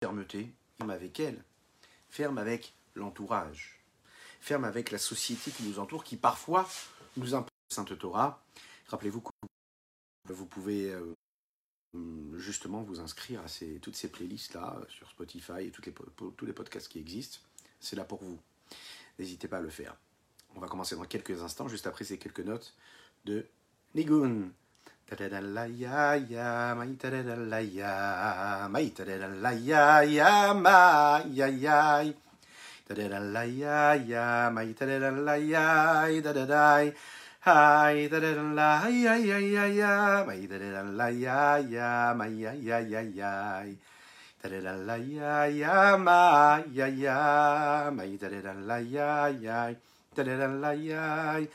fermeté, ferme avec elle, ferme avec l'entourage, ferme avec la société qui nous entoure, qui parfois nous impose Sainte Torah. Rappelez-vous que vous pouvez euh, justement vous inscrire à toutes ces playlists-là euh, sur Spotify et tous les podcasts qui existent. C'est là pour vous. N'hésitez pas à le faire. On va commencer dans quelques instants, juste après ces quelques notes de Nigun. Da da da la ya ya, my da da da la ya, my da da da la ya ya my ya ya, Da-da-da-la-ya-ya, my ta-da-da-la-ya, da-da-da. Hi, da-da-da-la-ya-ya-ya-ya, my da-da-da-la-ya-ya, my ya-ya-ya-ya. Da-da-da-la-ya-ya, my ya-ya, my da-da-da-la-ya-ya, da-da-da-la-ya-ya.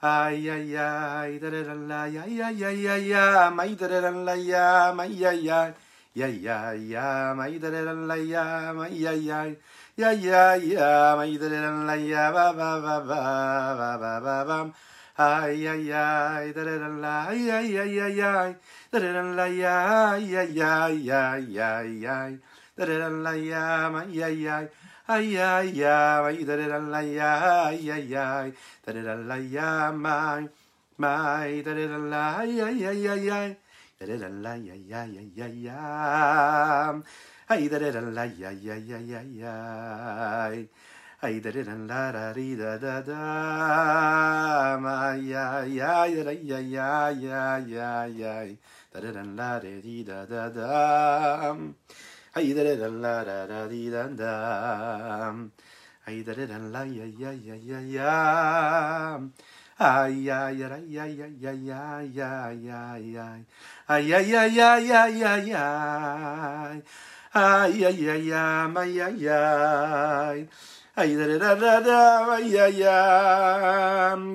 Ay, ay, ay, da da da la, ya, ya, ya, ya, ya, da da da la, ya, my ya, ya, ya, ya, ya, da da da la, ya, my ya, ya, ya, ya, ya, da da da la, ba ba ba ba ba ba ba ba. Ay, ay, ay, da da da la, ay, ay, ay, da da da la, ya, ya, ya, ya, ya, da da da la, ya, my ya ay ay ay da da la ya ay ay ay da da la ya ma ma da da la ay ay ay ay ay da da la ya ya ya ya ya ay da da la ya ya ya ya ya Ay da da la da ri da da da ma ya ya ya ya ya ya ya ya da da la da ri da da da ay da da la da da ri da da ay da da la ya ya ya ya ya ay ya ya ya ya ya ya ya ya ya ay ya ya ya ya ya ya ay ya ya ya ma ya ya Ay da da da da ay ay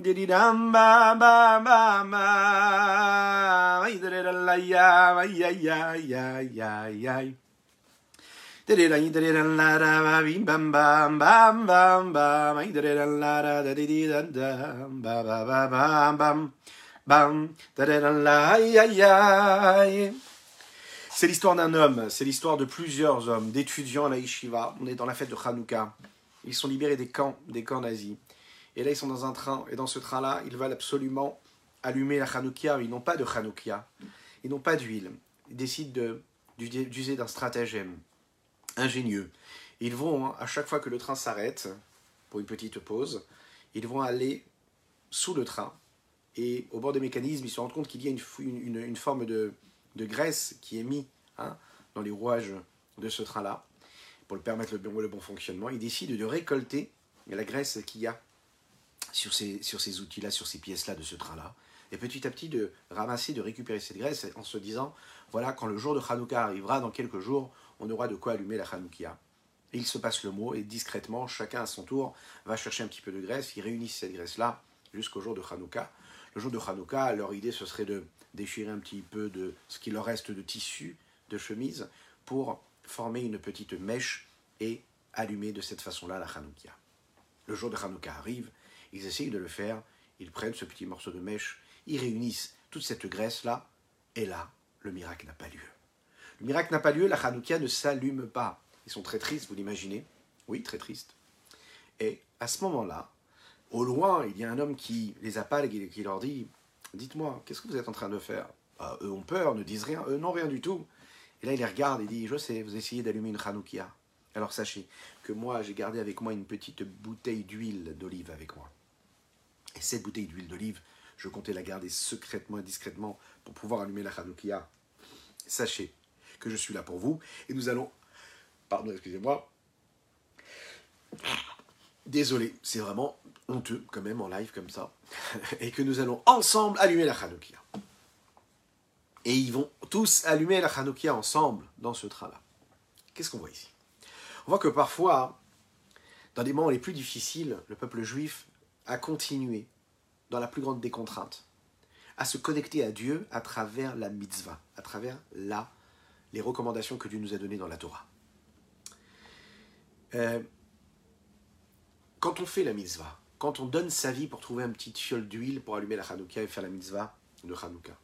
didi dam ba ba ba ma ay da da la ya ay ay ay ay ay c'est l'histoire d'un homme, c'est l'histoire de plusieurs hommes, d'étudiants à la yeshiva. On est dans la fête de Hanouka. Ils sont libérés des camps, des camps nazis. Et là, ils sont dans un train. Et dans ce train-là, ils veulent absolument allumer la Hanoukia. Ils n'ont pas de Hanoukia. Ils n'ont pas d'huile. Ils décident d'user d'un stratagème ingénieux. Ils vont, hein, à chaque fois que le train s'arrête, pour une petite pause, ils vont aller sous le train. Et au bord des mécanismes, ils se rendent compte qu'il y a une, forme de, de, graisse qui est mise hein, dans les rouages de ce train-là pour le permettre le bon, le bon fonctionnement, il décide de récolter la graisse qu'il y a sur ces, sur ces outils-là, sur ces pièces-là de ce train-là, et petit à petit de ramasser, de récupérer cette graisse en se disant, voilà, quand le jour de Hanouka arrivera, dans quelques jours, on aura de quoi allumer la Hanoukia. Il se passe le mot, et discrètement, chacun à son tour va chercher un petit peu de graisse, ils réunissent cette graisse-là jusqu'au jour de Hanouka. Le jour de Hanouka, leur idée, ce serait de déchirer un petit peu de ce qui leur reste de tissu, de chemise, pour former une petite mèche et allumer de cette façon-là la Hanoukia. Le jour de Hanouka arrive, ils essayent de le faire, ils prennent ce petit morceau de mèche, ils réunissent toute cette graisse-là, et là, le miracle n'a pas lieu. Le miracle n'a pas lieu, la Hanoukia ne s'allume pas. Ils sont très tristes, vous l'imaginez Oui, très tristes. Et à ce moment-là, au loin, il y a un homme qui les appelle et qui leur dit Dites-moi, qu'est-ce que vous êtes en train de faire? Ah, Eux ont peur, ne disent rien, eux non, rien du tout. Et là, il les regarde et dit, je sais, vous essayez d'allumer une Hanoukia. Alors sachez que moi, j'ai gardé avec moi une petite bouteille d'huile d'olive avec moi. Et cette bouteille d'huile d'olive, je comptais la garder secrètement et discrètement pour pouvoir allumer la Hanoukia. Sachez que je suis là pour vous et nous allons... Pardon, excusez-moi. Désolé, c'est vraiment honteux quand même en live comme ça. et que nous allons ensemble allumer la Hanoukia. Et ils vont tous allumer la Hanoukia ensemble dans ce train-là. Qu'est-ce qu'on voit ici? On voit que parfois, dans des moments les plus difficiles, le peuple juif a continué dans la plus grande des contraintes, à se connecter à Dieu à travers la mitzvah, à travers la, les recommandations que Dieu nous a données dans la Torah. Euh, quand on fait la mitzvah, quand on donne sa vie pour trouver un petit fiole d'huile pour allumer la Hanouka et faire la mitzvah de Hanouka,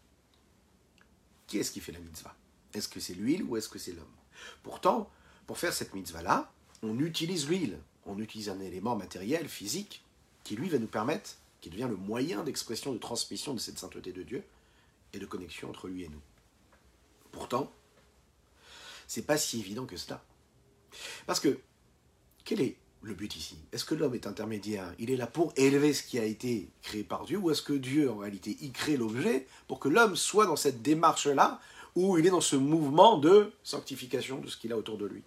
qui est-ce qui fait la mitzvah? Est-ce que c'est l'huile ou est-ce que c'est l'homme? Pourtant, pour faire cette mitzvah-là, on utilise l'huile, on utilise un élément matériel, physique, qui lui va nous permettre, qui devient le moyen d'expression, de transmission de cette sainteté de Dieu et de connexion entre lui et nous. Pourtant, c'est pas si évident que cela. Parce que, quel est le but ici? Est-ce que l'homme est intermédiaire? Il est là pour élever ce qui a été créé par Dieu Ou est-ce que Dieu, en réalité, y crée l'objet pour que l'homme soit dans cette démarche-là, où il est dans ce mouvement de sanctification de ce qu'il a autour de lui?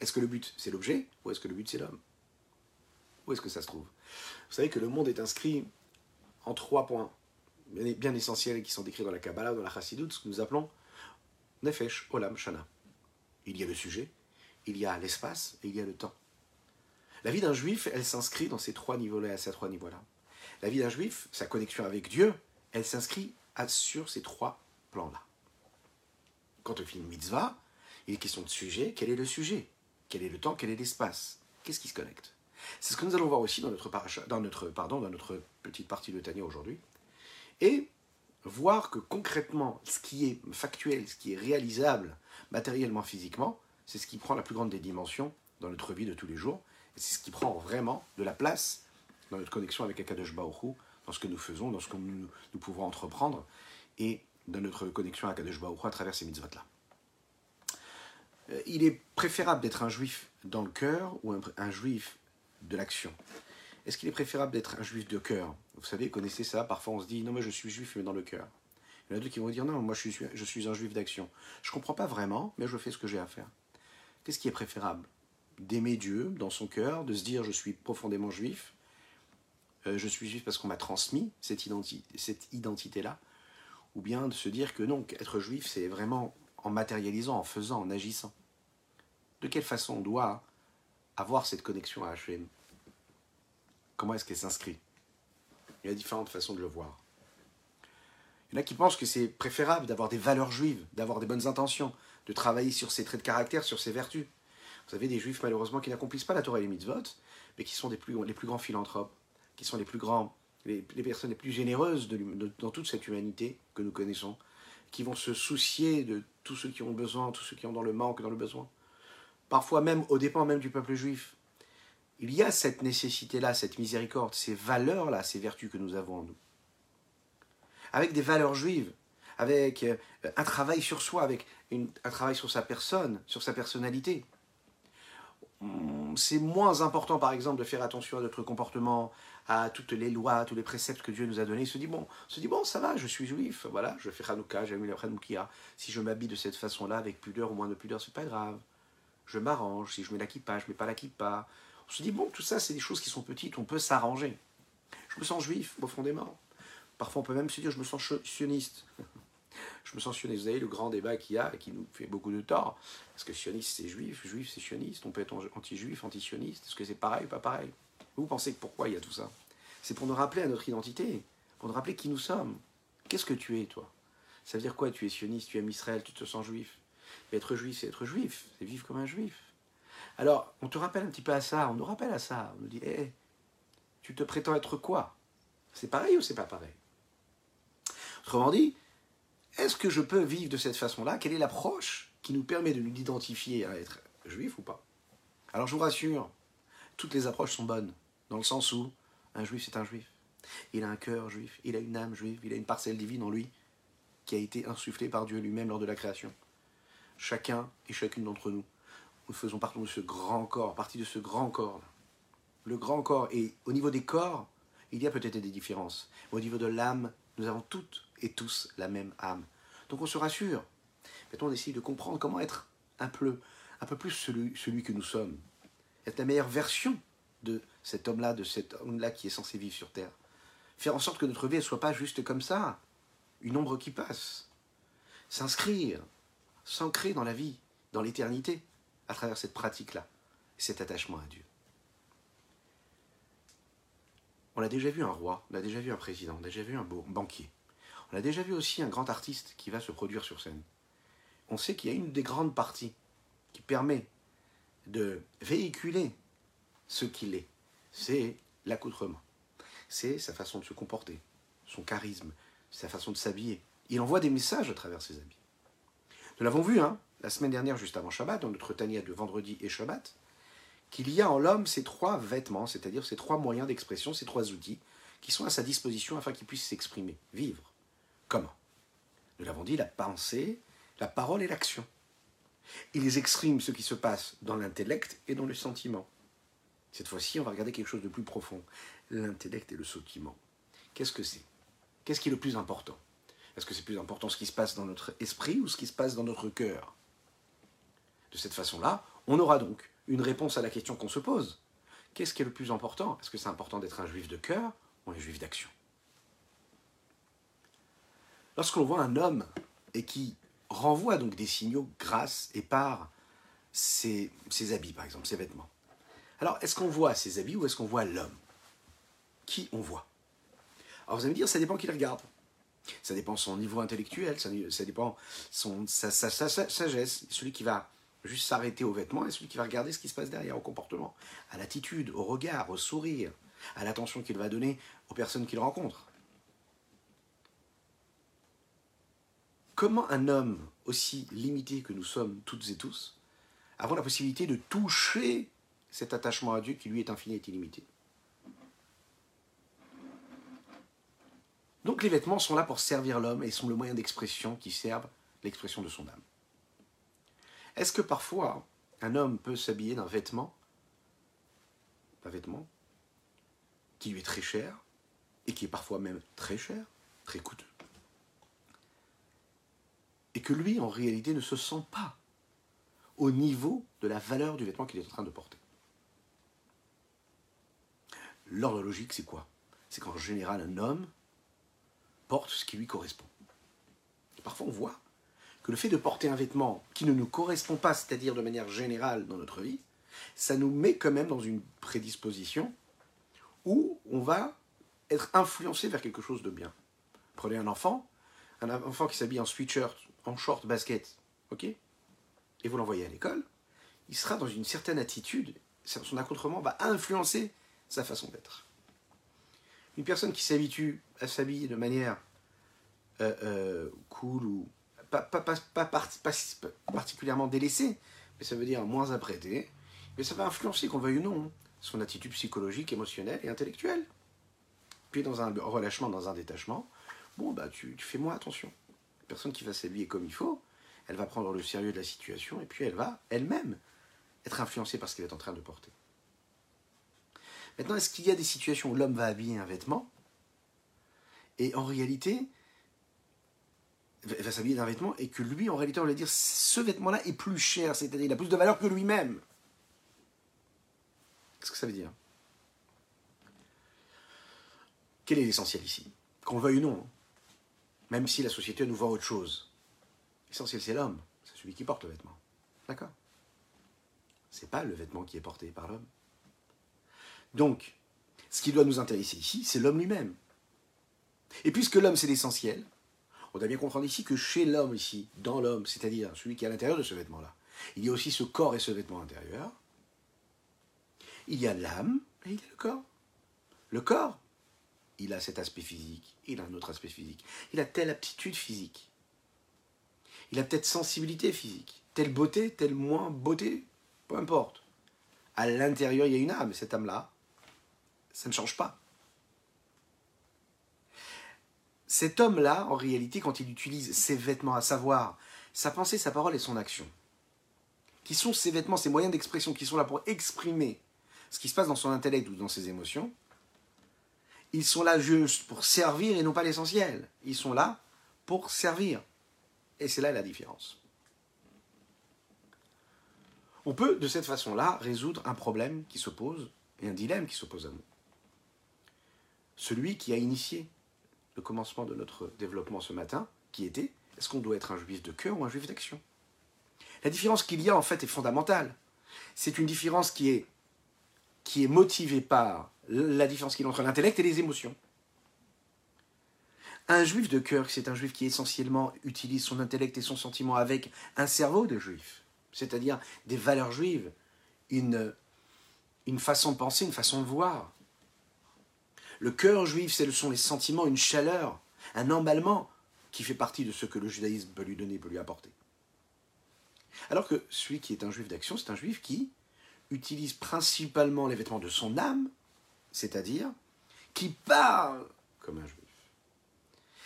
Est-ce que le but, c'est l'objet Ou est-ce que le but, c'est l'homme? Où est-ce que ça se trouve? Vous savez que le monde est inscrit en trois points bien essentiels qui sont décrits dans la Kabbalah, dans la Chassidut, ce que nous appelons Nefesh, Olam, Shana. Il y a le sujet, il y a l'espace et il y a le temps. La vie d'un juif, elle s'inscrit dans ces trois niveaux-là, ces trois niveaux-là. La vie d'un juif, sa connexion avec Dieu, elle s'inscrit sur ces trois plans-là. Quand on fait une mitzvah, il est question de sujet. Quel est le sujet? Quel est le temps? Quel est l'espace? Qu'est-ce qui se connecte? C'est ce que nous allons voir aussi dans notre, dans notre, pardon, dans notre petite partie de Tania aujourd'hui. Et voir que concrètement, ce qui est factuel, ce qui est réalisable matériellement, physiquement, c'est ce qui prend la plus grande des dimensions dans notre vie de tous les jours. C'est ce qui prend vraiment de la place dans notre connexion avec Akadosh Baruch dans ce que nous faisons, dans ce que nous, pouvons entreprendre, et dans notre connexion avec Akadosh Baruch à travers ces mitzvot-là. Euh, il est préférable d'être un juif dans le cœur ou un, juif de l'action? Est-ce qu'il est préférable d'être un juif de cœur Vous savez, connaissez ça, parfois on se dit, non mais je suis juif mais dans le cœur. Il y en a d'autres qui vont dire, non, moi je suis, un juif d'action. Je ne comprends pas vraiment, mais je fais ce que j'ai à faire. Qu'est-ce qui est préférable? D'aimer Dieu dans son cœur, de se dire je suis profondément juif, euh, je suis juif parce qu'on m'a transmis cette, identité-là, ou bien de se dire que non, être juif, c'est vraiment en matérialisant, en faisant, en agissant. De quelle façon on doit avoir cette connexion à Hachem Comment est-ce qu'elle s'inscrit? Il y a différentes façons de le voir. Il y en a qui pensent que c'est préférable d'avoir des valeurs juives, d'avoir des bonnes intentions, de travailler sur ses traits de caractère, sur ses vertus. Vous avez des juifs malheureusement qui n'accomplissent pas la Torah et les mitzvot, mais qui sont les plus grands philanthropes, qui sont les plus grands, les, personnes les plus généreuses dans toute cette humanité que nous connaissons, qui vont se soucier de tous ceux qui ont besoin, tous ceux qui ont dans le manque, dans le besoin. Parfois même au dépens même du peuple juif. Il y a cette nécessité-là, cette miséricorde, ces valeurs-là, ces vertus que nous avons en nous. Avec des valeurs juives, avec euh, un travail sur soi, avec un travail sur sa personne, sur sa personnalité. Hmm, c'est moins important, par exemple, de faire attention à notre comportement, à toutes les lois, à tous les préceptes que Dieu nous a donnés. Il se dit, bon, se dit, bon ça va, je suis juif, voilà, je fais Hanouka, j'ai mis la Hanoukia. Si je m'habille de cette façon-là, avec pudeur ou moins de pudeur, c'est pas grave. Je m'arrange, si je mets la kippa, je mets pas la kippa. On se dit, bon, tout ça, c'est des choses qui sont petites, on peut s'arranger. Je me sens juif, profondément. Parfois, on peut même se dire, je me sens sioniste. je me sens sioniste. Vous savez, le grand débat qu'il y a, qui nous fait beaucoup de tort. Est-ce que sioniste, c'est juif? Juif, c'est sioniste On peut être anti-juif, anti-sioniste Est-ce que c'est pareil ou pas pareil? Vous pensez que pourquoi il y a tout ça? C'est pour nous rappeler à notre identité, pour nous rappeler qui nous sommes. Qu'est-ce que tu es, toi? Ça veut dire quoi Tu es sioniste, tu aimes Israël, tu te sens juif? être juif, c'est être juif, c'est vivre comme un juif. Alors, on te rappelle un petit peu à ça, on nous rappelle à ça. On nous dit, hé, tu te prétends être quoi? C'est pareil ou c'est pas pareil? Autrement dit, est-ce que je peux vivre de cette façon-là? Quelle est l'approche qui nous permet de nous identifier à être juif ou pas? Alors je vous rassure, toutes les approches sont bonnes, dans le sens où un juif c'est un juif. Il a un cœur juif, il a une âme juive, il a une parcelle divine en lui qui a été insufflée par Dieu lui-même lors de la création. Chacun et chacune d'entre nous, nous faisons partie de ce grand corps, partie de ce grand corps. Le grand corps, et au niveau des corps, il y a peut-être des différences. au niveau de l'âme, nous avons toutes et tous la même âme. Donc on se rassure. Maintenant, on essaye de comprendre comment être un peu, un peu plus celui, celui que nous sommes. Être la meilleure version de cet homme-là, de cet homme-là qui est censé vivre sur Terre. Faire en sorte que notre vie ne soit pas juste comme ça, une ombre qui passe. S'inscrire, s'ancrer dans la vie, dans l'éternité, à travers cette pratique-là, cet attachement à Dieu. On a déjà vu un roi, on a déjà vu un président, on a déjà vu un banquier. On a déjà vu aussi un grand artiste qui va se produire sur scène. On sait qu'il y a une des grandes parties qui permet de véhiculer ce qu'il est. C'est l'accoutrement. C'est sa façon de se comporter, son charisme, sa façon de s'habiller. Il envoie des messages à travers ses habits. Nous l'avons vu, hein la semaine dernière, juste avant Shabbat, dans notre Tania de vendredi et Shabbat, qu'il y a en l'homme ces trois vêtements, c'est-à-dire ces trois moyens d'expression, ces trois outils, qui sont à sa disposition afin qu'il puisse s'exprimer, vivre. Comment? Nous l'avons dit, la pensée, la parole et l'action. Ils expriment ce qui se passe dans l'intellect et dans le sentiment. Cette fois-ci, on va regarder quelque chose de plus profond. L'intellect et le sentiment. Qu'est-ce que c'est? Qu'est-ce qui est le plus important? Est-ce que c'est plus important ce qui se passe dans notre esprit ou ce qui se passe dans notre cœur? De cette façon-là, on aura donc une réponse à la question qu'on se pose. Qu'est-ce qui est le plus important? Est-ce que c'est important d'être un juif de cœur ou un juif d'action? Lorsqu'on voit un homme et qui renvoie donc des signaux grâce et par ses, habits, par exemple, ses vêtements. Alors, est-ce qu'on voit ses habits ou est-ce qu'on voit l'homme? Qui on voit? Alors, vous allez me dire, ça dépend qui le regarde. Ça dépend son niveau intellectuel, ça, dépend sa, sa sagesse. Celui qui va juste s'arrêter aux vêtements et celui qui va regarder ce qui se passe derrière, au comportement, à l'attitude, au regard, au sourire, à l'attention qu'il va donner aux personnes qu'il rencontre. Comment un homme aussi limité que nous sommes toutes et tous avons la possibilité de toucher cet attachement à Dieu qui lui est infini et illimité? Donc les vêtements sont là pour servir l'homme et sont le moyen d'expression qui servent l'expression de son âme. Est-ce que parfois un homme peut s'habiller d'un vêtement, un vêtement qui lui est très cher et qui est parfois même très cher, très coûteux, et que lui en réalité ne se sent pas au niveau de la valeur du vêtement qu'il est en train de porter? L'ordre logique, c'est quoi? C'est qu'en général, un homme porte ce qui lui correspond. Parfois, on voit que le fait de porter un vêtement qui ne nous correspond pas, c'est-à-dire de manière générale dans notre vie, ça nous met quand même dans une prédisposition où on va être influencé vers quelque chose de bien. Prenez un enfant, un enfant qui s'habille en sweatshirt, en short, basket, ok Et vous l'envoyez à l'école, il sera dans une certaine attitude, son accoutrement va influencer sa façon d'être. Une personne qui s'habitue à s'habiller de manière euh, euh, cool ou pas, particulièrement délaissée, mais ça veut dire moins apprêté, mais ça va influencer, qu'on veuille ou non, son attitude psychologique, émotionnelle et intellectuelle. Puis dans un relâchement, dans un détachement, bon, bah tu, tu fais moins attention. La personne qui va s'habiller comme il faut, elle va prendre le sérieux de la situation et puis elle va elle-même être influencée par ce qu'elle est en train de porter. Maintenant, est-ce qu'il y a des situations où l'homme va habiller un vêtement et en réalité va s'habiller d'un vêtement et que lui, en réalité, on va dire ce vêtement-là est plus cher, c'est-à-dire il a plus de valeur que lui-même. Qu'est-ce que ça veut dire? Quel est l'essentiel ici? Qu'on le veuille ou non, même si la société nous voit autre chose. L'essentiel, c'est l'homme, c'est celui qui porte le vêtement. D'accord? C'est pas le vêtement qui est porté par l'homme. Donc, ce qui doit nous intéresser ici, c'est l'homme lui-même. Et puisque l'homme, c'est l'essentiel, on doit bien comprendre ici que chez l'homme, ici, dans l'homme, c'est-à-dire celui qui est à l'intérieur de ce vêtement-là, il y a aussi ce corps et ce vêtement intérieur. Il y a l'âme et il y a le corps. Le corps, il a cet aspect physique, il a un autre aspect physique. Il a telle aptitude physique. Il a peut-être sensibilité physique, telle beauté, telle moins beauté, peu importe. À l'intérieur, il y a une âme, et cette âme-là, ça ne change pas. Cet homme-là, en réalité, quand il utilise ses vêtements, à savoir sa pensée, sa parole et son action, qui sont ses vêtements, ses moyens d'expression, qui sont là pour exprimer ce qui se passe dans son intellect ou dans ses émotions, ils sont là juste pour servir et non pas l'essentiel. Ils sont là pour servir. Et c'est là la différence. On peut, de cette façon-là, résoudre un problème qui se pose et un dilemme qui s'oppose à nous. Celui qui a initié le commencement de notre développement ce matin, qui était est-ce qu'on doit être un juif de cœur ou un juif d'action? La différence qu'il y a en fait est fondamentale. C'est une différence qui est, qui est motivée par la différence qu'il y a entre l'intellect et les émotions. Un juif de cœur, c'est un juif qui essentiellement utilise son intellect et son sentiment avec un cerveau de juif, c'est-à-dire des valeurs juives, une, une façon de penser, une façon de voir. Le cœur juif, ce sont les sentiments, une chaleur, un emballement qui fait partie de ce que le judaïsme peut lui donner, peut lui apporter. Alors que celui qui est un juif d'action, c'est un juif qui utilise principalement les vêtements de son âme, c'est-à-dire qui parle comme un juif.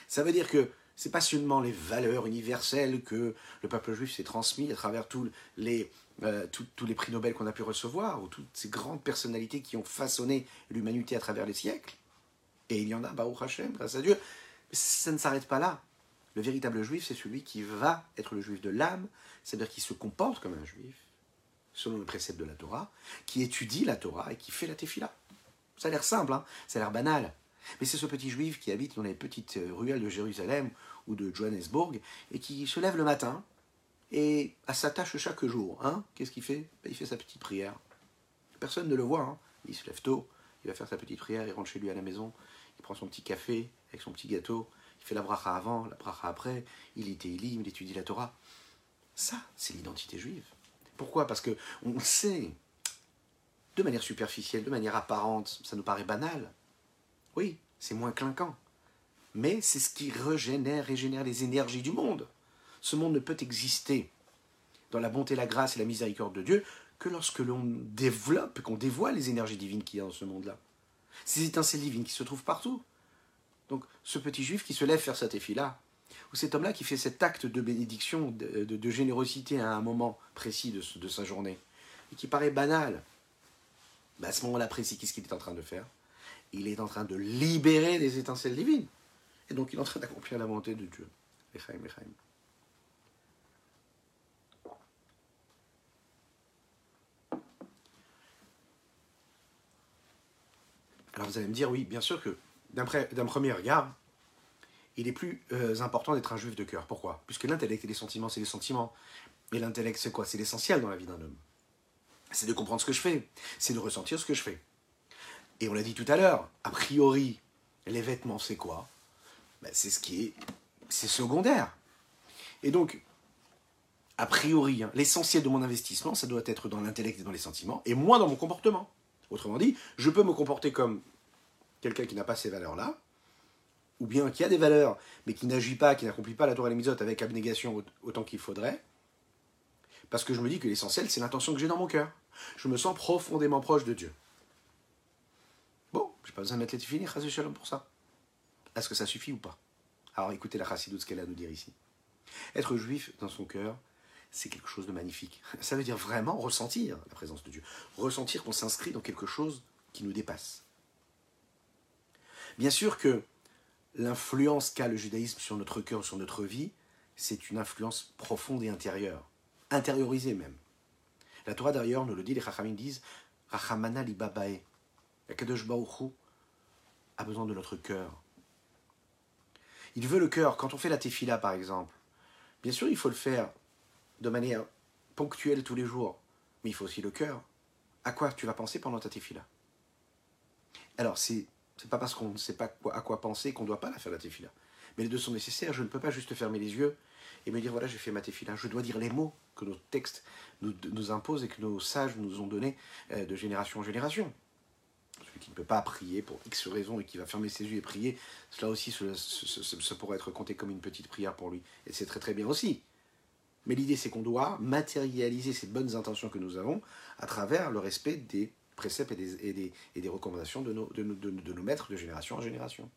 Ça veut dire que c'est pas seulement les valeurs universelles que le peuple juif s'est transmis à travers tous les, euh, tous les prix Nobel qu'on a pu recevoir, ou toutes ces grandes personnalités qui ont façonné l'humanité à travers les siècles. Et il y en a, Baruch Hashem, grâce à Dieu. Ça ne s'arrête pas là. Le véritable juif, c'est celui qui va être le juif de l'âme, c'est-à-dire qui se comporte comme un juif, selon le précepte de la Torah, qui étudie la Torah et qui fait la tefila. Ça a l'air simple, hein ça a l'air banal. Mais c'est ce petit juif qui habite dans les petites euh, ruelles de Jérusalem ou de Johannesburg et qui se lève le matin et à sa tâche chaque jour. Hein Qu'est-ce qu'il fait? Ben, Il fait sa petite prière. Personne ne le voit. Hein il se lève tôt, il va faire sa petite prière, il rentre chez lui à la maison, il prend son petit café avec son petit gâteau, il fait la bracha avant, la bracha après, il lit Télim, il étudie la Torah. Ça, c'est l'identité juive. Pourquoi? Parce que on sait, de manière superficielle, de manière apparente, ça nous paraît banal. Oui, c'est moins clinquant. Mais c'est ce qui régénère, régénère les énergies du monde. Ce monde ne peut exister dans la bonté, la grâce et la miséricorde de Dieu que lorsque l'on développe, qu'on dévoile les énergies divines qu'il y a dans ce monde-là. Ces étincelles divines qui se trouvent partout. Donc ce petit juif qui se lève faire cette effie-là, ou cet homme-là qui fait cet acte de bénédiction, de, générosité à un moment précis de, sa journée, et qui paraît banal, bah, à ce moment-là précis, qu'est-ce qu'il est en train de faire? Il est en train de libérer des étincelles divines. Et donc il est en train d'accomplir la volonté de Dieu. Alors vous allez me dire, oui, bien sûr que d'un premier regard, il est plus euh, important d'être un juif de cœur. Pourquoi? Puisque l'intellect et les sentiments, c'est les sentiments. Et l'intellect, c'est quoi? C'est l'essentiel dans la vie d'un homme. C'est de comprendre ce que je fais. C'est de ressentir ce que je fais. Et on l'a dit tout à l'heure, a priori, les vêtements, c'est quoi? Ben, C'est ce qui est... C'est secondaire. Et donc, a priori, hein, l'essentiel de mon investissement, ça doit être dans l'intellect et dans les sentiments, et moins dans mon comportement. Autrement dit, je peux me comporter comme quelqu'un qui n'a pas ces valeurs-là, ou bien qui a des valeurs, mais qui n'agit pas, qui n'accomplit pas la Torah et les avec abnégation autant qu'il faudrait, parce que je me dis que l'essentiel, c'est l'intention que j'ai dans mon cœur. Je me sens profondément proche de Dieu. Bon, je n'ai pas besoin de mettre les tefilines, Shalom pour ça. Est-ce que ça suffit ou pas? Alors écoutez la chassidoute, ce qu'elle a à nous dire ici. Être juif dans son cœur, c'est quelque chose de magnifique. Ça veut dire vraiment ressentir la présence de Dieu. Ressentir qu'on s'inscrit dans quelque chose qui nous dépasse. Bien sûr que l'influence qu'a le judaïsme sur notre cœur, sur notre vie, c'est une influence profonde et intérieure, intériorisée même. La Torah d'ailleurs nous le dit, les Chachamim disent Rachamana li babae. Kadosh a besoin de notre cœur. Il veut le cœur. Quand on fait la tefila par exemple, bien sûr il faut le faire de manière ponctuelle tous les jours, mais il faut aussi le cœur. À quoi tu vas penser pendant ta tefila? Alors c'est c'est pas parce qu'on ne sait pas à quoi penser qu'on ne doit pas la faire la tefila. Mais les deux sont nécessaires. Je ne peux pas juste fermer les yeux et me dire voilà, j'ai fait ma tefila. Je dois dire les mots que nos textes nous, nous imposent et que nos sages nous ont donnés euh, de génération en génération. Celui qui ne peut pas prier pour X raison et qui va fermer ses yeux et prier, cela aussi, ça pourrait être compté comme une petite prière pour lui. Et c'est très très bien aussi. Mais l'idée, c'est qu'on doit matérialiser ces bonnes intentions que nous avons à travers le respect des préceptes et des, et des, recommandations de nos, de, de, nos maîtres de génération en génération.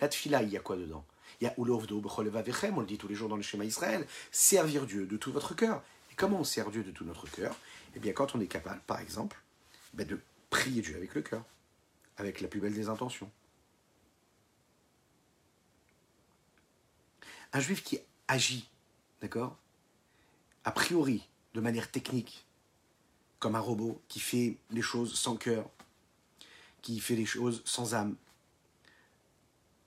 La tfila, il y a quoi dedans? Il y a Ulovdo, on le dit tous les jours dans le schéma Israël, servir Dieu de tout votre cœur. Et comment on sert Dieu de tout notre cœur? Eh bien, quand on est capable, par exemple, ben, de prier Dieu avec le cœur, avec la plus belle des intentions. Un juif qui agit, d'accord? A priori, de manière technique, comme un robot qui fait les choses sans cœur, qui fait les choses sans âme.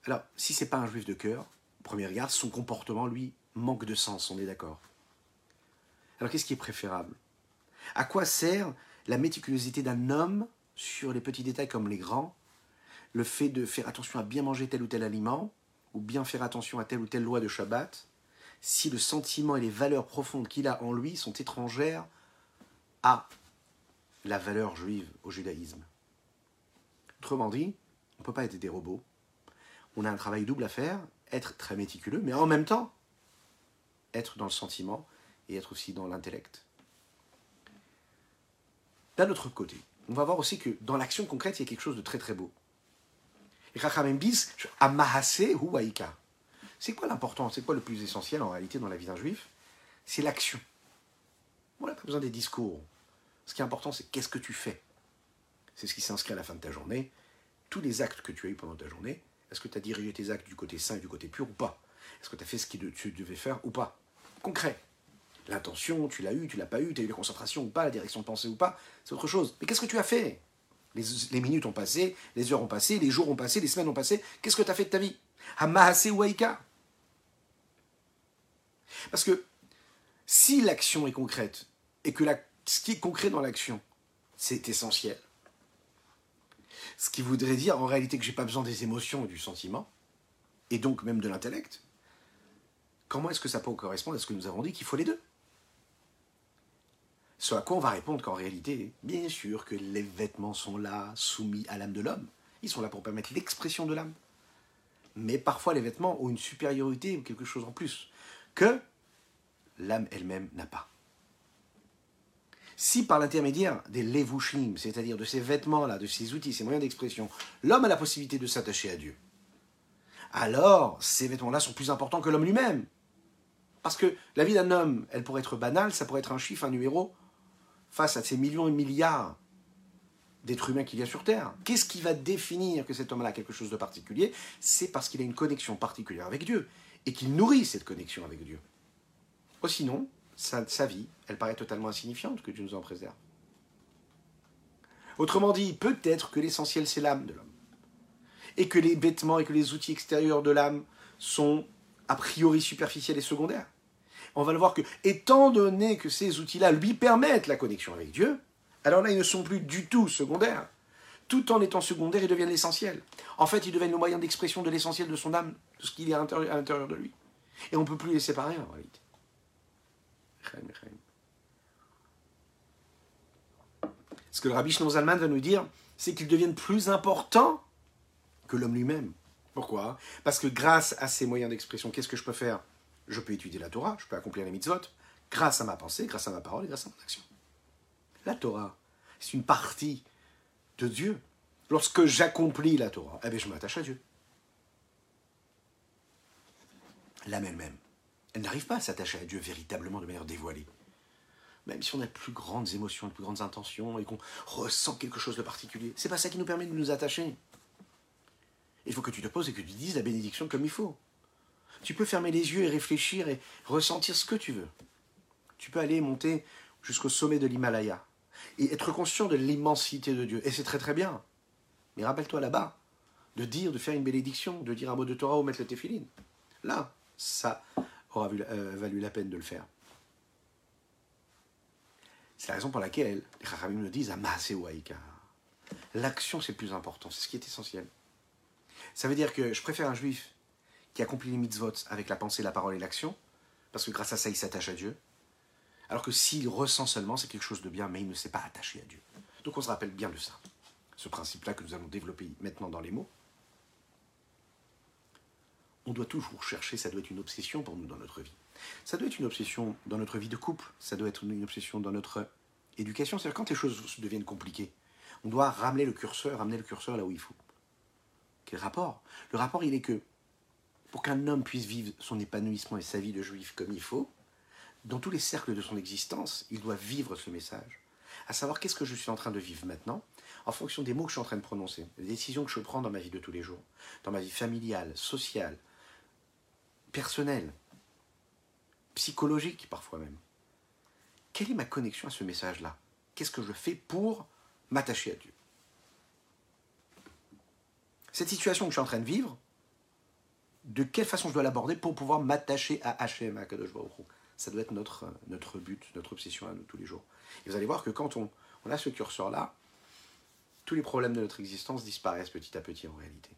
Alors, si c'est pas un juif de cœur, premier regard, son comportement, lui, manque de sens, on est d'accord. Alors, qu'est-ce qui est préférable? À quoi sert la méticulosité d'un homme sur les petits détails comme les grands? Le fait de faire attention à bien manger tel ou tel aliment, ou bien faire attention à telle ou telle loi de Shabbat, si le sentiment et les valeurs profondes qu'il a en lui sont étrangères à la valeur juive au judaïsme. Autrement dit, on ne peut pas être des robots. On a un travail double à faire, être très méticuleux, mais en même temps, être dans le sentiment et être aussi dans l'intellect. D'un autre côté, on va voir aussi que dans l'action concrète, il y a quelque chose de très très beau. Et ou. C'est quoi l'important C'est quoi le plus essentiel en réalité dans la vie d'un juif? C'est l'action. On n'a pas besoin des discours. Ce qui est important, c'est qu'est-ce que tu fais? C'est ce qui s'inscrit à la fin de ta journée. Tous les actes que tu as eus pendant ta journée, est-ce que tu as dirigé tes actes du côté sain et du côté pur ou pas? Est-ce que tu as fait ce que tu devais faire ou pas? Concret. L'intention, tu l'as eu, tu l'as pas eu, tu as eu la concentration ou pas, la direction de pensée ou pas, c'est autre chose. Mais qu'est-ce que tu as fait? Les, minutes ont passé, les heures ont passé, les jours ont passé, les semaines ont passé. Qu'est-ce que tu as fait de ta vie? Hamahase ou Parce que si l'action est concrète et que ce qui est concret dans l'action, c'est essentiel, ce qui voudrait dire en réalité que j'ai pas besoin des émotions et du sentiment, et donc même de l'intellect, comment est-ce que ça peut correspondre à ce que nous avons dit qu'il faut les deux? Ce à quoi on va répondre qu'en réalité, bien sûr que les vêtements sont là, soumis à l'âme de l'homme. Ils sont là pour permettre l'expression de l'âme. Mais parfois les vêtements ont une supériorité ou quelque chose en plus que l'âme elle-même n'a pas. Si par l'intermédiaire des levushim, c'est-à-dire de ces vêtements-là, de ces outils, ces moyens d'expression, l'homme a la possibilité de s'attacher à Dieu, alors ces vêtements-là sont plus importants que l'homme lui-même. Parce que la vie d'un homme, elle pourrait être banale, ça pourrait être un chiffre, un numéro, face à ces millions et milliards d'êtres humains qu'il y a sur Terre. Qu'est-ce qui va définir que cet homme-là a quelque chose de particulier? C'est parce qu'il a une connexion particulière avec Dieu et qu'il nourrit cette connexion avec Dieu. Oh, sinon, sa, vie, elle paraît totalement insignifiante, que Dieu nous en préserve. Autrement dit, peut-être que l'essentiel, c'est l'âme de l'homme. Et que les vêtements et que les outils extérieurs de l'âme sont a priori superficiels et secondaires. On va le voir que, étant donné que ces outils-là lui permettent la connexion avec Dieu, alors là, ils ne sont plus du tout secondaires. Tout en étant secondaires, ils deviennent l'essentiel. En fait, ils deviennent le moyen d'expression de l'essentiel de son âme, de ce qu'il y a à l'intérieur de lui. Et on ne peut plus les séparer en réalité. Ce que le rabbi Zalman va nous dire, c'est qu'ils deviennent plus importants que l'homme lui-même. Pourquoi? Parce que grâce à ces moyens d'expression, qu'est-ce que je peux faire? Je peux étudier la Torah, je peux accomplir les mitzvot, grâce à ma pensée, grâce à ma parole et grâce à mon action. La Torah, c'est une partie de Dieu. Lorsque j'accomplis la Torah, eh bien, je m'attache à Dieu. L'âme elle-même, elle n'arrive pas à s'attacher à Dieu véritablement de manière dévoilée. Même si on a de plus grandes émotions, de plus grandes intentions et qu'on ressent quelque chose de particulier, c'est pas ça qui nous permet de nous attacher. Il faut que tu te poses et que tu dises la bénédiction comme il faut. Tu peux fermer les yeux et réfléchir et ressentir ce que tu veux. Tu peux aller monter jusqu'au sommet de l'Himalaya et être conscient de l'immensité de Dieu. Et c'est très très bien. Mais rappelle-toi là-bas de dire, de faire une bénédiction, de dire un mot de Torah ou mettre le téphilin. Là, ça aura euh, valu la peine de le faire. C'est la raison pour laquelle les Chachamim nous disent L'action, c'est plus important, c'est ce qui est essentiel. Ça veut dire que je préfère un juif qui accomplit les mitzvot avec la pensée, la parole et l'action, parce que grâce à ça, il s'attache à Dieu. Alors que s'il ressent seulement, c'est quelque chose de bien, mais il ne s'est pas attaché à Dieu. Donc on se rappelle bien de ça. Ce principe-là que nous allons développer maintenant dans les mots on doit toujours chercher, ça doit être une obsession pour nous dans notre vie. Ça doit être une obsession dans notre vie de couple, ça doit être une obsession dans notre éducation. C'est-à-dire quand les choses deviennent compliquées, on doit ramener le curseur, ramener le curseur là où il faut. Quel rapport? Le rapport, il est que pour qu'un homme puisse vivre son épanouissement et sa vie de juif comme il faut, dans tous les cercles de son existence, il doit vivre ce message. À savoir qu'est-ce que je suis en train de vivre maintenant, en fonction des mots que je suis en train de prononcer, des décisions que je prends dans ma vie de tous les jours, dans ma vie familiale, sociale, personnel, psychologique parfois même. Quelle est ma connexion à ce message-là? Qu'est-ce que je fais pour m'attacher à Dieu? Cette situation que je suis en train de vivre, de quelle façon je dois l'aborder pour pouvoir m'attacher à H.M. à Kadosh Ça doit être notre, notre but, notre obsession à nous tous les jours. Et vous allez voir que quand on, on a ce curseur-là, tous les problèmes de notre existence disparaissent petit à petit en réalité.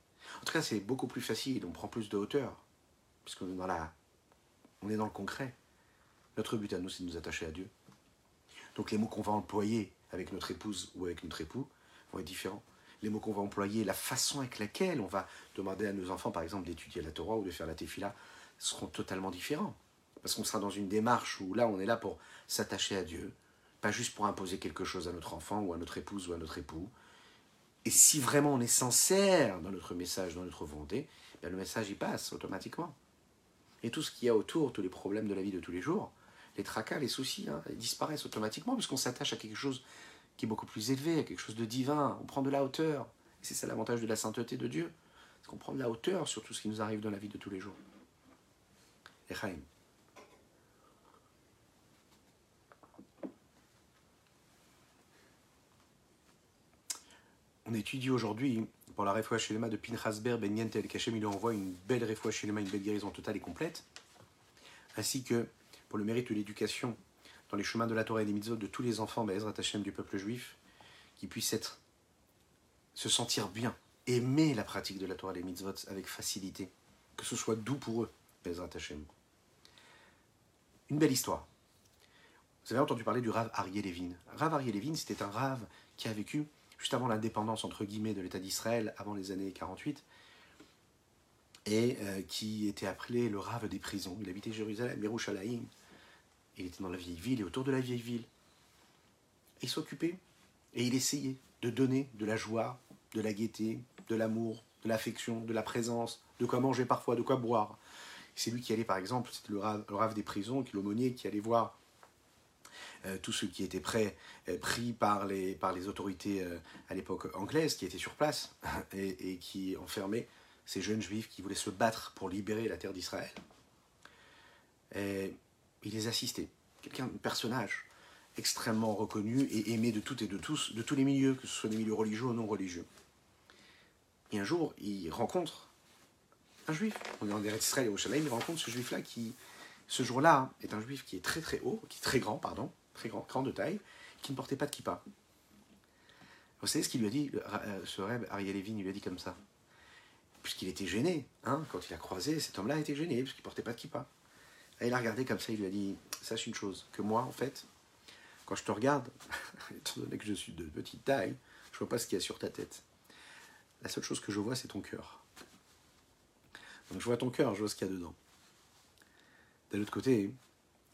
En tout cas, c'est beaucoup plus facile, on prend plus de hauteur parce est dans la, on est dans le concret. Notre but à nous, c'est de nous attacher à Dieu. Donc les mots qu'on va employer avec notre épouse ou avec notre époux vont être différents. Les mots qu'on va employer, la façon avec laquelle on va demander à nos enfants, par exemple, d'étudier la Torah ou de faire la tefila, seront totalement différents. Parce qu'on sera dans une démarche où là, on est là pour s'attacher à Dieu, pas juste pour imposer quelque chose à notre enfant ou à notre épouse ou à notre époux. Et si vraiment on est sincère dans notre message, dans notre volonté, ben le message y passe automatiquement. Et tout ce qu'il y a autour, tous les problèmes de la vie de tous les jours, les tracas, les soucis, hein, disparaissent automatiquement puisqu'on s'attache à quelque chose qui est beaucoup plus élevé, à quelque chose de divin. On prend de la hauteur. Et c'est ça l'avantage de la sainteté de Dieu. C'est qu'on prend de la hauteur sur tout ce qui nous arrive dans la vie de tous les jours. Echaim. On étudie aujourd'hui pour la réfoua Shelema de Pinchas Ber Ben Yentel Kachem, il lui envoie une belle réfoua Shelema, une belle guérison totale et complète, ainsi que pour le mérite de l'éducation dans les chemins de la Torah et des mitzvot de tous les enfants Be'ezrat Hashem du peuple juif, qui puissent être, se sentir bien, aimer la pratique de la Torah et des mitzvot avec facilité, que ce soit doux pour eux, Be'ezrat Hashem. Une belle histoire. Vous avez entendu parler du Rav Ariel Levin. Rav Ariel Levin, c'était un Rav qui a vécu juste avant l'indépendance entre guillemets de l'État d'Israël, avant les années 48, et euh, qui était appelé le rave des prisons. Il habitait Jérusalem, Yerushalayim. Il était dans la vieille ville et autour de la vieille ville. il s'occupait et il essayait de donner de la joie, de la gaieté, de l'amour, de l'affection, de la présence, de quoi manger parfois, de quoi boire. C'est lui qui allait, par exemple, c'était le rave, le rave des prisons, qui l'aumônier, qui allait voir euh, tous ceux qui étaient prêts, euh, pris par les, par les autorités euh, à l'époque anglaises, qui étaient sur place et, qui enfermaient ces jeunes juifs qui voulaient se battre pour libérer la terre d'Israël. il les assistait. Quelqu'un, un personnage extrêmement reconnu et aimé de toutes et de tous, de tous les milieux, que ce soit des milieux religieux ou non religieux. Et un jour, il rencontre un juif. On est en Israël et au Shalem, il rencontre ce juif-là qui, ce jour-là, est un juif qui est très très haut, qui est très grand, pardon, très grand, de taille, qui ne portait pas de kippa. Vous savez ce qu'il lui a dit, euh, ce rêve, Ariel Levin, lui a dit comme ça. Puisqu'il était gêné, hein, quand il a croisé, cet homme-là était gêné, parce qu'il ne portait pas de kippa. Il a regardé comme ça, il lui a dit, sache une chose, que moi, en fait, quand je te regarde, étant donné que je suis de petite taille, je vois pas ce qu'il y a sur ta tête. La seule chose que je vois, c'est ton cœur. Donc je vois ton cœur, je vois ce qu'il y a dedans. D'un autre côté,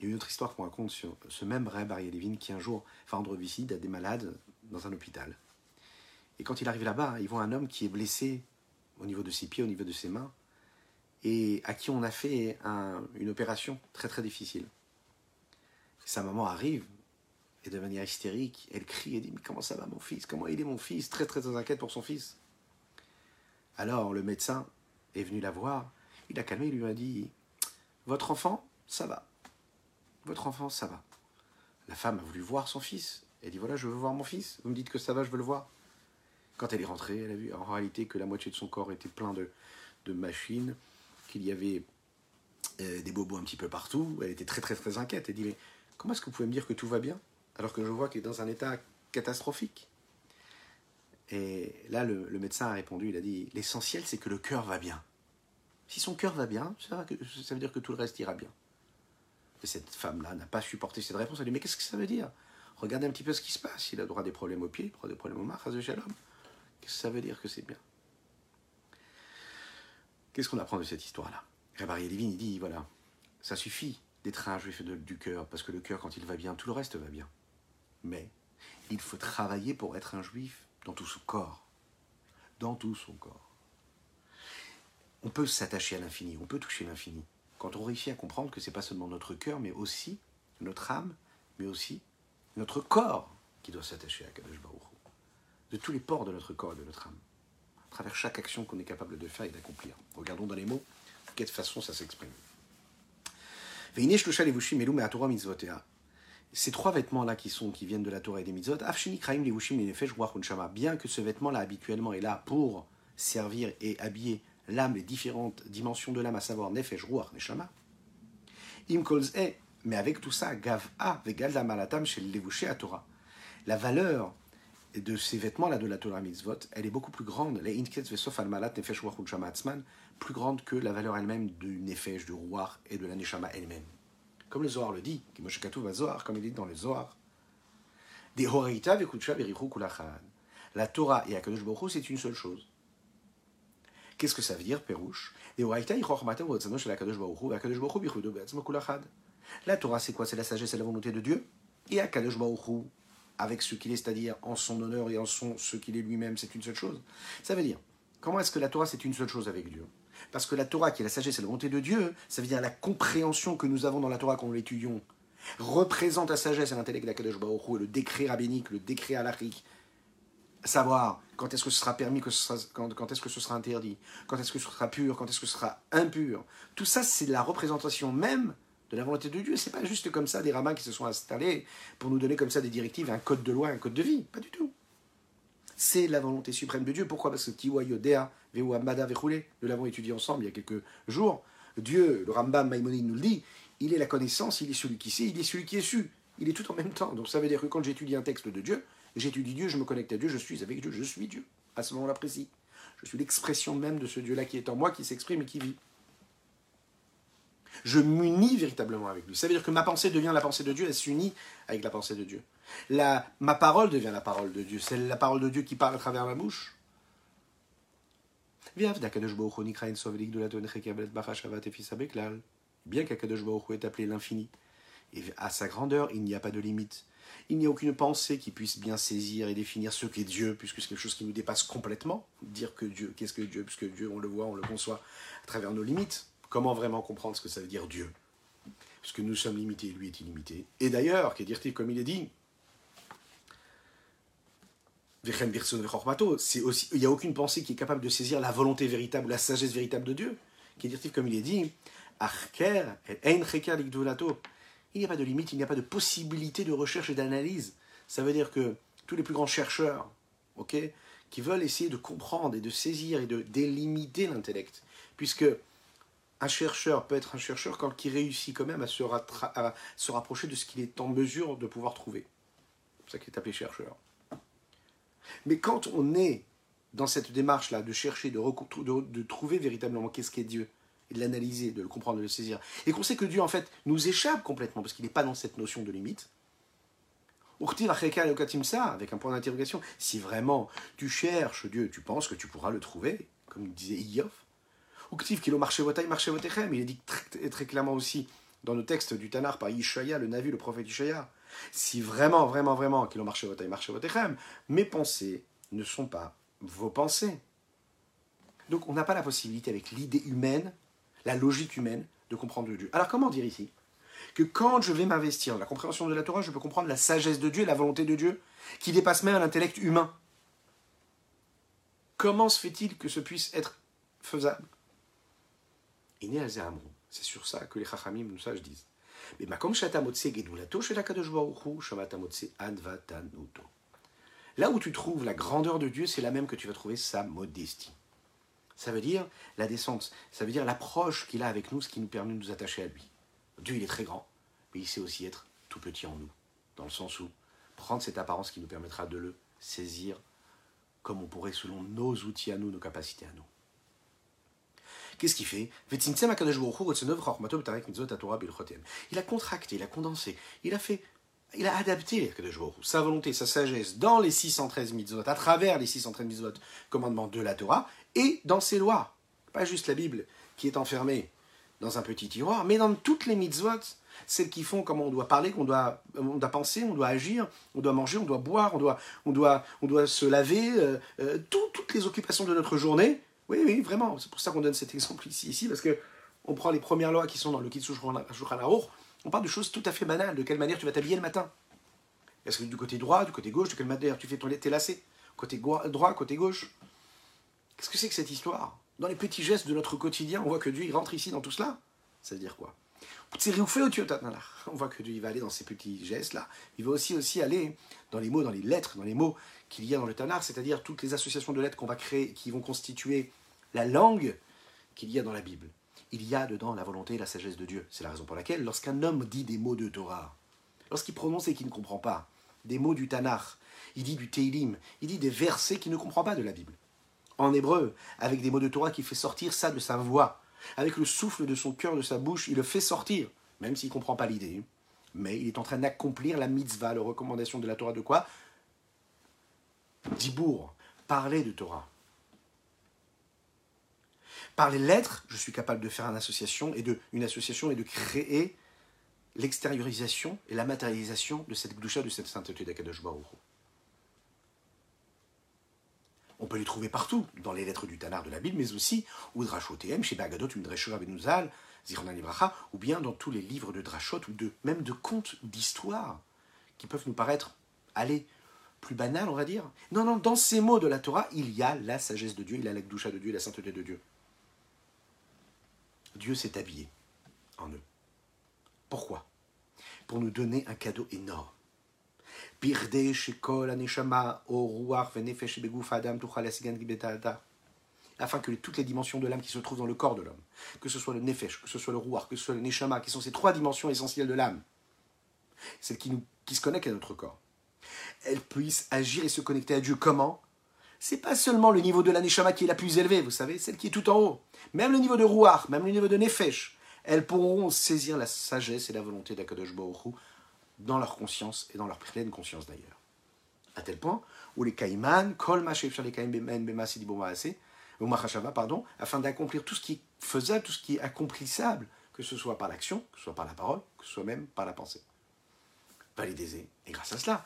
une autre histoire qu'on raconte sur ce même Reb Ariel Levin qui un jour va rendre visite à des malades dans un hôpital. Et quand il arrive là-bas, il voit un homme qui est blessé au niveau de ses pieds, au niveau de ses mains, et à qui on a fait une opération très très difficile. sa maman arrive, et de manière hystérique, elle crie et dit Mais comment ça va mon fils? Comment il est mon fils? Très très très inquiète pour son fils. Alors le médecin est venu la voir, il a calmé, il lui a dit Votre enfant, ça va votre enfant, ça va. La femme a voulu voir son fils. Elle dit voilà, je veux voir mon fils. Vous me dites que ça va, je veux le voir. Quand elle est rentrée, elle a vu en réalité que la moitié de son corps était plein de, de machines, qu'il y avait euh, des bobos un petit peu partout. Elle était très très très inquiète. Elle dit mais comment est-ce que vous pouvez me dire que tout va bien alors que je vois qu'il est dans un état catastrophique? Et là, le, médecin a répondu, il a dit l'essentiel c'est que le cœur va bien. Si son cœur va bien, ça veut dire que tout le reste ira bien. Et cette femme-là n'a pas supporté cette réponse. Elle dit Mais qu'est-ce que ça veut dire? Regardez un petit peu ce qui se passe. Il a droit à des problèmes aux pieds, droit à des problèmes aux mains, de Shalom. Qu'est-ce que ça veut dire que c'est bien? Qu'est-ce qu'on apprend de cette histoire-là? Rabbi Levin, il dit Voilà, ça suffit d'être un juif du cœur, parce que le cœur, quand il va bien, tout le reste va bien. Mais il faut travailler pour être un juif dans tout son corps. Dans tout son corps. On peut s'attacher à l'infini, on peut toucher l'infini quand on réussit à comprendre que c'est pas seulement notre cœur, mais aussi notre âme, mais aussi notre corps qui doit s'attacher à Kadosh Baruch de tous les ports de notre corps et de notre âme, à travers chaque action qu'on est capable de faire et d'accomplir. Regardons dans les mots de quelle façon ça s'exprime. Ces trois vêtements-là qui sont, qui viennent de la Torah et des mitzvot, bien que ce vêtement-là habituellement est là pour servir et habiller l'âme, les différentes dimensions de l'âme, à savoir Nefesh, Ruach, Neshama. Im mais avec tout ça, Gav'a, Vegal Malatam, chez à Torah. La valeur de ces vêtements-là de la Torah mitzvot, elle est beaucoup plus grande, les Inketz Vesof al Malat Nefesh Ruach Atzman, plus grande que la valeur elle-même du Nefesh, du Ruach et de la Neshama elle-même. Comme le Zohar le dit, va Zohar, comme il dit dans le Zohar. Des La Torah et Akadosh Baruch c'est une seule chose. Qu'est-ce que ça veut dire, Pérouche? La Torah, c'est quoi? C'est la sagesse et la volonté de Dieu. Et Akadosh Baruch avec ce qu'il est, c'est-à-dire en son honneur et en son, ce qu'il est lui-même, c'est une seule chose. Ça veut dire, comment est-ce que la Torah, c'est une seule chose avec Dieu? Parce que la Torah, qui est la sagesse et la volonté de Dieu, ça veut dire la compréhension que nous avons dans la Torah quand nous l'étudions, représente la sagesse et l'intellect d'Akadosh Baruch et le décret rabbinique, le décret halachique, savoir quand est-ce que ce sera permis, quand, est-ce que ce sera interdit, quand est-ce que ce sera pur, quand est-ce que ce sera impur. Tout ça, c'est la représentation même de la volonté de Dieu. C'est pas juste comme ça des rabbins qui se sont installés pour nous donner comme ça des directives, un code de loi, un code de vie. Pas du tout. C'est la volonté suprême de Dieu. Pourquoi? Parce que Tiwa Yodea, Amada nous l'avons étudié ensemble il y a quelques jours. Dieu, le Rambam Maïmonide nous le dit, il est la connaissance, il est celui qui sait, il est celui qui est su. Il est tout en même temps. Donc ça veut dire que quand j'étudie un texte de Dieu, j'étudie Dieu, je me connecte à Dieu, je suis avec Dieu, je suis Dieu. À ce moment-là précis. Je suis l'expression même de ce Dieu-là qui est en moi, qui s'exprime et qui vit. Je m'unis véritablement avec lui. Ça veut dire que ma pensée devient la pensée de Dieu, elle s'unit avec la pensée de Dieu. Ma parole devient la parole de Dieu. C'est la parole de Dieu qui parle à travers ma bouche. Bien qu'Akadosh Baruch est appelé l'infini, et à sa grandeur, il n'y a pas de limite. Il n'y a aucune pensée qui puisse bien saisir et définir ce qu'est Dieu, puisque c'est quelque chose qui nous dépasse complètement. Dire que Dieu, qu'est-ce que Dieu Puisque Dieu, on le voit, on le conçoit à travers nos limites. Comment vraiment comprendre ce que ça veut dire Dieu? Puisque nous sommes limités, lui est illimité. Et d'ailleurs, dire comme il est dit, il n'y a aucune pensée qui est capable de saisir la volonté véritable, la sagesse véritable de Dieu. Qui dire comme il est dit, il n'y a pas de limite, il n'y a pas de possibilité de recherche et d'analyse. Ça veut dire que tous les plus grands chercheurs, ok, qui veulent essayer de comprendre et de saisir et de délimiter l'intellect, puisque un chercheur peut être un chercheur quand il réussit quand même à se, rapprocher de ce qu'il est en mesure de pouvoir trouver. C'est ça qu'il est appelé chercheur. Mais quand on est dans cette démarche-là de chercher, de, de, trouver véritablement qu'est-ce qu'est Dieu, de l'analyser, de le comprendre, de le saisir, et qu'on sait que Dieu en fait nous échappe complètement parce qu'il n'est pas dans cette notion de limite, avec un point d'interrogation, si vraiment tu cherches Dieu, tu penses que tu pourras le trouver, comme disait Iyov, il est dit très, clairement aussi dans le texte du Tanar par Ishaya, le Navi, le prophète Ishaya, si vraiment, vraiment, vraiment, qu'il marché mes pensées ne sont pas vos pensées. Donc on n'a pas la possibilité avec l'idée humaine la logique humaine de comprendre Dieu. Alors comment dire ici que quand je vais m'investir dans la compréhension de la Torah, je peux comprendre la sagesse de Dieu la volonté de Dieu, qui dépasse même l'intellect humain. Comment se fait-il que ce puisse être faisable? C'est sur ça que les Chachamim, nous sages, disent. Mais Là où tu trouves la grandeur de Dieu, c'est la même que tu vas trouver sa modestie. Ça veut dire la descente, ça veut dire l'approche qu'il a avec nous, ce qui nous permet de nous attacher à lui. Dieu, il est très grand, mais il sait aussi être tout petit en nous, dans le sens où prendre cette apparence qui nous permettra de le saisir comme on pourrait selon nos outils à nous, nos capacités à nous. Qu'est-ce qu'il fait? Il a contracté, il a condensé, il a fait, il a adapté sa volonté, sa sagesse dans les 613 mitzvot, à travers les 613 mitzvot, commandements de la Torah, et dans ses lois. Pas juste la Bible qui est enfermée dans un petit tiroir, mais dans toutes les mitzvot, celles qui font comment on doit parler, qu'on doit, on doit penser, on doit agir, on doit manger, on doit boire, on doit, on doit, on doit se laver, euh, euh, toutes les occupations de notre journée. Oui, oui, vraiment. C'est pour ça qu'on donne cet exemple ici, ici, parce que on prend les premières lois qui sont dans le Kitsu Shulchan on parle de choses tout à fait banales. De quelle manière tu vas t'habiller le matin? Est-ce que du côté droit, du côté gauche, de quelle manière tu fais ton, tes lacets? Côté droit, côté gauche? Qu'est-ce que c'est que cette histoire? Dans les petits gestes de notre quotidien, on voit que Dieu il rentre ici dans tout cela? Ça veut dire quoi? On voit que Dieu il va aller dans ces petits gestes-là. Il va aussi, aussi aller dans les mots, dans les lettres, dans les mots qu'il y a dans le Tanar, c'est-à-dire toutes les associations de lettres qu'on va créer, qui vont constituer la langue qu'il y a dans la Bible. Il y a dedans la volonté et la sagesse de Dieu. C'est la raison pour laquelle, lorsqu'un homme dit des mots de Torah, lorsqu'il prononce et qu'il ne comprend pas, des mots du Tanar, il dit du Teilim, il dit des versets qu'il ne comprend pas de la Bible en hébreu, avec des mots de Torah qui fait sortir ça de sa voix, avec le souffle de son cœur, de sa bouche, il le fait sortir, même s'il ne comprend pas l'idée. Mais il est en train d'accomplir la mitzvah, la recommandation de la Torah de quoi? Dibour, parler de Torah. Par les lettres, je suis capable de faire une association et de, une association et de créer l'extériorisation et la matérialisation de cette gdusha, de cette sainteté d'Akadosh Baruch. On peut les trouver partout, dans les lettres du Tanar de la Bible, mais aussi ou Drashotem, chez Bagadot, Umdreshura Benuzal, Zichronan Ibracha, ou bien dans tous les livres de Drashot, ou de, même de contes ou d'histoires, qui peuvent nous paraître, aller plus banal, on va dire. Non, non, dans ces mots de la Torah, il y a la sagesse de Dieu, il y a la gdusha de Dieu, la sainteté de Dieu. Dieu s'est habillé en eux. Pourquoi? Pour nous donner un cadeau énorme. Afin que toutes les dimensions de l'âme qui se trouvent dans le corps de l'homme, que ce soit le nefesh, que ce soit le ruach, que ce soit le neshama, qui sont ces trois dimensions essentielles de l'âme, celles qui, se connectent à notre corps, elles puissent agir et se connecter à Dieu. Comment? C'est pas seulement le niveau de la neshama qui est la plus élevée, vous savez, celle qui est tout en haut. Même le niveau de ruach, même le niveau de nefesh, elles pourront saisir la sagesse et la volonté d'Akadosh Baruch dans leur conscience et dans leur pleine conscience d'ailleurs. À tel point où les caïmans, kol les pardon, afin d'accomplir tout ce qui est faisable, tout ce qui est accomplissable, que ce soit par l'action, que ce soit par la parole, que ce soit même par la pensée. Validez et grâce à cela,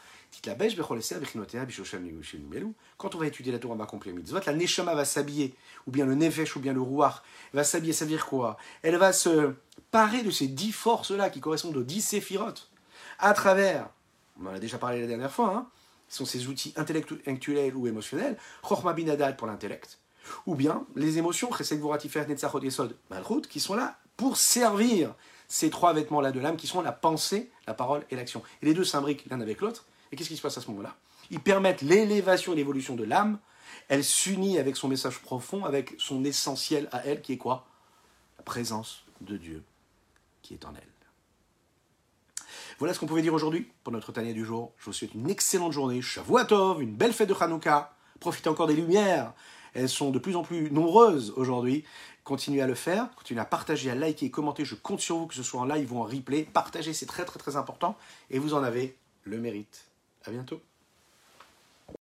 quand on va étudier la Torah, on va accomplir mitzvot, la neshama va s'habiller, ou bien le nefesh, ou bien le ruach, va s'habiller, ça veut dire quoi? Elle va se parer de ces dix forces-là qui correspondent aux dix séphirotes à travers, on en a déjà parlé la dernière fois, hein, sont ces outils intellectuels ou émotionnels, Chochma Binadad pour l'intellect, ou bien les émotions, Chesed Voratifer Netzachot Yesod Malchut, qui sont là pour servir ces trois vêtements-là de l'âme, qui sont la pensée, la parole et l'action. Et les deux s'imbriquent l'un avec l'autre, et qu'est-ce qui se passe à ce moment-là? Ils permettent l'élévation et l'évolution de l'âme, elle s'unit avec son message profond, avec son essentiel à elle, qui est quoi? La présence de Dieu qui est en elle. Voilà ce qu'on pouvait dire aujourd'hui pour notre Tania du jour. Je vous souhaite une excellente journée, Shavuatov, une belle fête de Hanouka. Profitez encore des lumières. Elles sont de plus en plus nombreuses aujourd'hui. Continuez à le faire, continuez à partager, à liker commenter. Je compte sur vous, que ce soit en live ou en replay. Partagez, c'est très très très important. Et vous en avez le mérite. À bientôt.